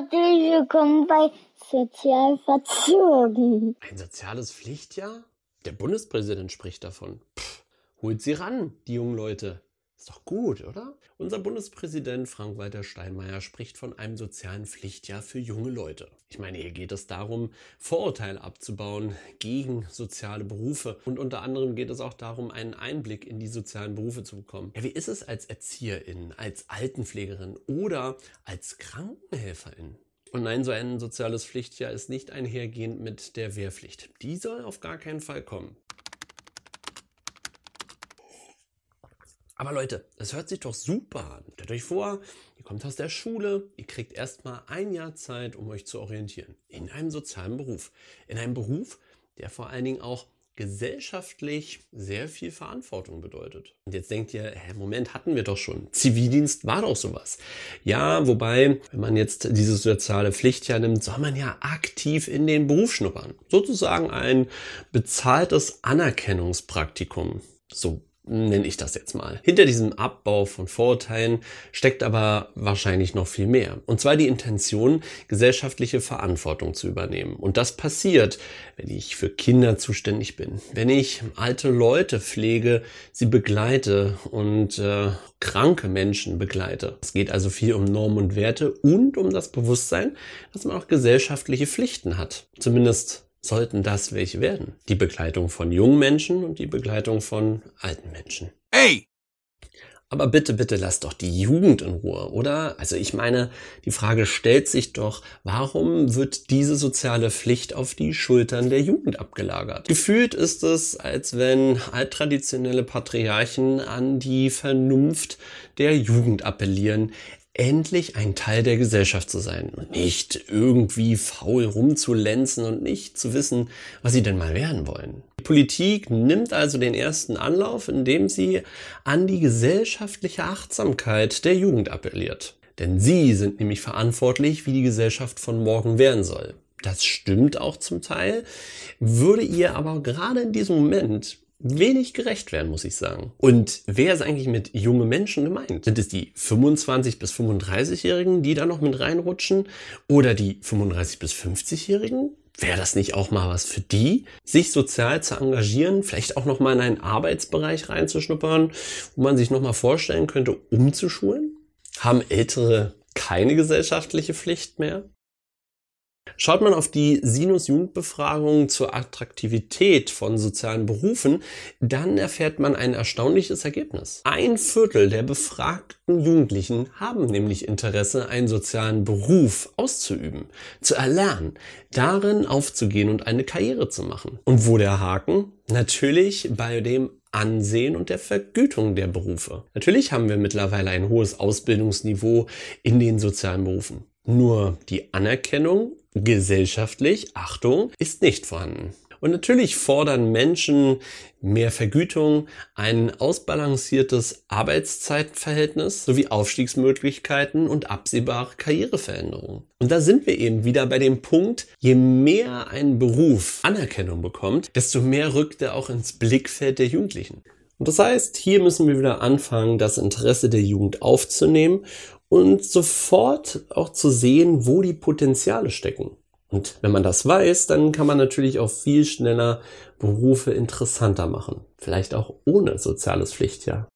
Herzlich willkommen bei Sozial. Ein soziales Pflichtjahr? Der Bundespräsident spricht davon. Pff, holt sie ran, die jungen Leute. Ist doch gut, oder? Unser Bundespräsident Frank-Walter Steinmeier spricht von einem sozialen Pflichtjahr für junge Leute. Ich meine, hier geht es darum, Vorurteile abzubauen gegen soziale Berufe. Und unter anderem geht es auch darum, einen Einblick in die sozialen Berufe zu bekommen. Ja, wie ist es als Erzieherin, als Altenpflegerin oder als Krankenhelferin? Und nein, so ein soziales Pflichtjahr ist nicht einhergehend mit der Wehrpflicht. Die soll auf gar keinen Fall kommen. Aber Leute, es hört sich doch super an. Stellt euch vor, ihr kommt aus der Schule, ihr kriegt erstmal ein Jahr Zeit, um euch zu orientieren. In einem sozialen Beruf. In einem Beruf, der vor allen Dingen auch gesellschaftlich sehr viel Verantwortung bedeutet. Und jetzt denkt ihr, hä, Moment, hatten wir doch schon. Zivildienst war doch sowas. Ja, wobei, wenn man jetzt dieses soziale Pflichtjahr nimmt, soll man ja aktiv in den Beruf schnuppern. Sozusagen ein bezahltes Anerkennungspraktikum. So nenne ich das jetzt mal. Hinter diesem Abbau von Vorurteilen steckt aber wahrscheinlich noch viel mehr. Und zwar die Intention, gesellschaftliche Verantwortung zu übernehmen. Und das passiert, wenn ich für Kinder zuständig bin, wenn ich alte Leute pflege, sie begleite und äh, kranke Menschen begleite. Es geht also viel um Normen und Werte und um das Bewusstsein, dass man auch gesellschaftliche Pflichten hat. Zumindest sollten das welche werden. Die Begleitung von jungen Menschen und die Begleitung von alten Menschen. Ey! Aber bitte, bitte lass doch die Jugend in Ruhe, oder? Also ich meine, die Frage stellt sich doch, warum wird diese soziale Pflicht auf die Schultern der Jugend abgelagert? Gefühlt ist es, als wenn alttraditionelle Patriarchen an die Vernunft der Jugend appellieren, endlich ein Teil der Gesellschaft zu sein und nicht irgendwie faul rumzulenzen und nicht zu wissen, was sie denn mal werden wollen. Die Politik nimmt also den ersten Anlauf, indem sie an die gesellschaftliche Achtsamkeit der Jugend appelliert. Denn sie sind nämlich verantwortlich, wie die Gesellschaft von morgen werden soll. Das stimmt auch zum Teil, würde ihr aber gerade in diesem Moment wenig gerecht werden, muss ich sagen. Und wer ist eigentlich mit junge Menschen gemeint? Sind es die 25 bis 35-Jährigen, die da noch mit reinrutschen? Oder die 35 bis 50-Jährigen? Wäre das nicht auch mal was für die, sich sozial zu engagieren, vielleicht auch noch mal in einen Arbeitsbereich reinzuschnuppern, wo man sich noch mal vorstellen könnte, umzuschulen? Haben Ältere keine gesellschaftliche Pflicht mehr? Schaut man auf die Sinus-Jugendbefragung zur Attraktivität von sozialen Berufen, dann erfährt man ein erstaunliches Ergebnis. Ein Viertel der befragten Jugendlichen haben nämlich Interesse, einen sozialen Beruf auszuüben, zu erlernen, darin aufzugehen und eine Karriere zu machen. Und wo der Haken? Natürlich bei dem Ansehen und der Vergütung der Berufe. Natürlich haben wir mittlerweile ein hohes Ausbildungsniveau in den sozialen Berufen. Nur die Anerkennung gesellschaftlich, Achtung, ist nicht vorhanden. Und natürlich fordern Menschen mehr Vergütung, ein ausbalanciertes Arbeitszeitverhältnis sowie Aufstiegsmöglichkeiten und absehbare Karriereveränderungen. Und da sind wir eben wieder bei dem Punkt, je mehr ein Beruf Anerkennung bekommt, desto mehr rückt er auch ins Blickfeld der Jugendlichen. Und das heißt, hier müssen wir wieder anfangen, das Interesse der Jugend aufzunehmen und sofort auch zu sehen, wo die Potenziale stecken. Und wenn man das weiß, dann kann man natürlich auch viel schneller Berufe interessanter machen. Vielleicht auch ohne soziales Pflichtjahr.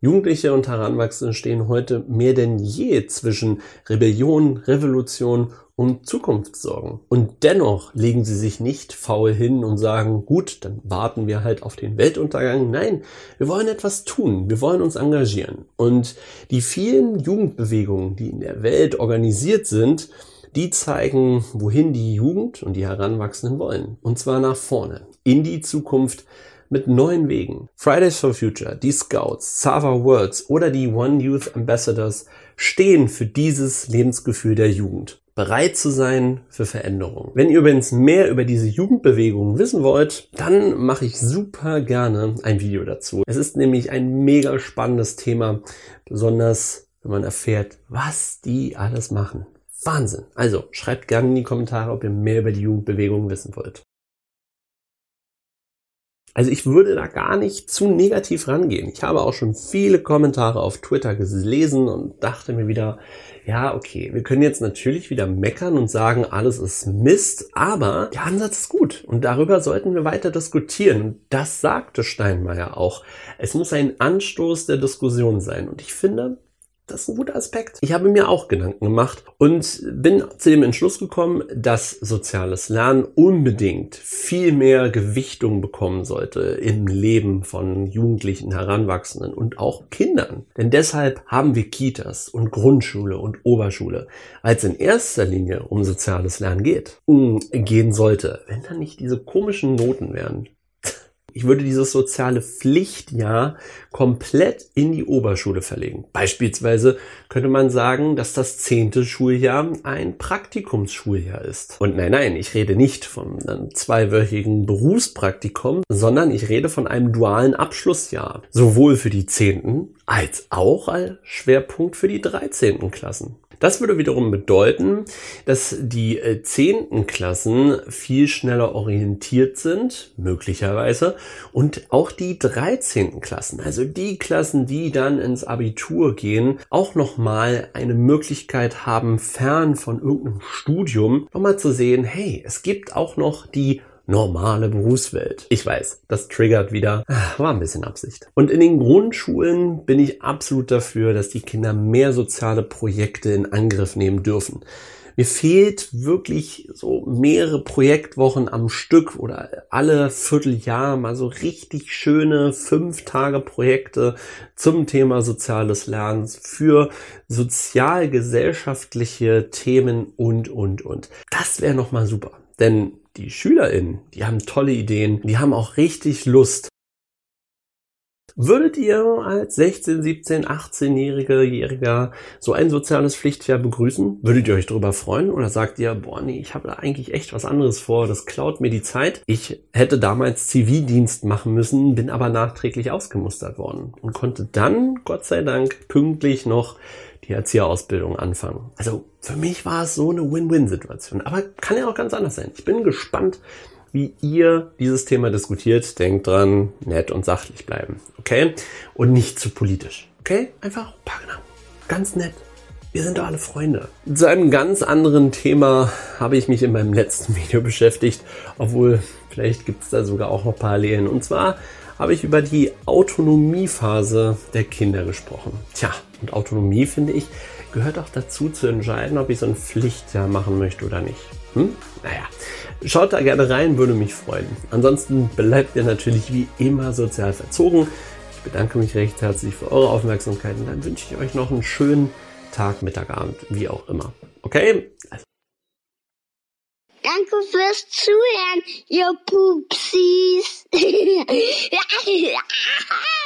Jugendliche und Heranwachsende stehen heute mehr denn je zwischen Rebellion, Revolution und Zukunftssorgen. Und dennoch legen sie sich nicht faul hin und sagen, gut, dann warten wir halt auf den Weltuntergang. Nein, wir wollen etwas tun, wir wollen uns engagieren. Und die vielen Jugendbewegungen, die in der Welt organisiert sind, die zeigen, wohin die Jugend und die Heranwachsenden wollen. Und zwar nach vorne, in die Zukunft mit neuen Wegen. Fridays for Future, die Scouts, Sava Worlds oder die One Youth Ambassadors stehen für dieses Lebensgefühl der Jugend bereit zu sein für Veränderung. Wenn ihr übrigens mehr über diese Jugendbewegung wissen wollt, dann mache ich super gerne ein Video dazu. Es ist nämlich ein mega spannendes Thema, besonders wenn man erfährt, was die alles machen. Wahnsinn. Also schreibt gerne in die Kommentare, ob ihr mehr über die Jugendbewegung wissen wollt. Also ich würde da gar nicht zu negativ rangehen. Ich habe auch schon viele Kommentare auf Twitter gelesen und dachte mir wieder, ja, okay, wir können jetzt natürlich wieder meckern und sagen, alles ist Mist, aber der Ansatz ist gut und darüber sollten wir weiter diskutieren. Und das sagte Steinmeier auch. Es muss ein Anstoß der Diskussion sein. Und ich finde, das ist ein guter Aspekt. Ich habe mir auch Gedanken gemacht und bin zu dem Entschluss gekommen, dass soziales Lernen unbedingt viel mehr Gewichtung bekommen sollte im Leben von Jugendlichen, Heranwachsenden und auch Kindern. Denn deshalb haben wir Kitas und Grundschule und Oberschule, es in erster Linie um soziales Lernen geht, gehen sollte, wenn da nicht diese komischen Noten wären, ich würde dieses soziale Pflichtjahr komplett in die Oberschule verlegen. Beispielsweise könnte man sagen, dass das zehnte Schuljahr ein Praktikumsschuljahr ist. Und nein, nein, ich rede nicht von einem zweiwöchigen Berufspraktikum, sondern ich rede von einem dualen Abschlussjahr. Sowohl für die zehnten als auch als Schwerpunkt für die dreizehnten Klassen. Das würde wiederum bedeuten, dass die äh, zehnten Klassen viel schneller orientiert sind, möglicherweise, und auch die dreizehnten Klassen, also die Klassen, die dann ins Abitur gehen, auch nochmal eine Möglichkeit haben, fern von irgendeinem Studium, nochmal zu sehen, hey, es gibt auch noch die normale Berufswelt. Ich weiß, das triggert wieder. Ah, war ein bisschen Absicht. Und in den Grundschulen bin ich absolut dafür, dass die Kinder mehr soziale Projekte in Angriff nehmen dürfen. Mir fehlt wirklich so mehrere Projektwochen am Stück oder alle Vierteljahr mal so richtig schöne fünf Tage Projekte zum Thema soziales Lernen für sozialgesellschaftliche Themen und, und, und. Das wäre nochmal super. Denn die SchülerInnen, die haben tolle Ideen, die haben auch richtig Lust. Würdet ihr als 16, 17, 18-Jähriger so ein soziales Pflichtjahr begrüßen? Würdet ihr euch darüber freuen? Oder sagt ihr, boah, nee, ich habe da eigentlich echt was anderes vor, das klaut mir die Zeit. Ich hätte damals Zivildienst machen müssen, bin aber nachträglich ausgemustert worden und konnte dann, Gott sei Dank, pünktlich noch die Erzieherausbildung anfangen. Also für mich war es so eine Win-Win-Situation. Aber kann ja auch ganz anders sein. Ich bin gespannt, wie ihr dieses Thema diskutiert. Denkt dran, nett und sachlich bleiben. Okay? Und nicht zu politisch. Okay? Einfach Pagana. Ganz nett. Wir sind doch alle Freunde. Zu einem ganz anderen Thema habe ich mich in meinem letzten Video beschäftigt, obwohl vielleicht gibt es da sogar auch noch Parallelen. Und zwar habe ich über die Autonomiephase der Kinder gesprochen. Tja, und Autonomie, finde ich, gehört auch dazu zu entscheiden, ob ich so ein Pflichtjahr machen möchte oder nicht. Hm? Naja, schaut da gerne rein, würde mich freuen. Ansonsten bleibt ihr natürlich wie immer sozial verzogen. Ich bedanke mich recht herzlich für eure Aufmerksamkeit und dann wünsche ich euch noch einen schönen Tag, Mittag, Abend, wie auch immer. Okay? Also. Danke fürs Zuhören, ihr Pupsis.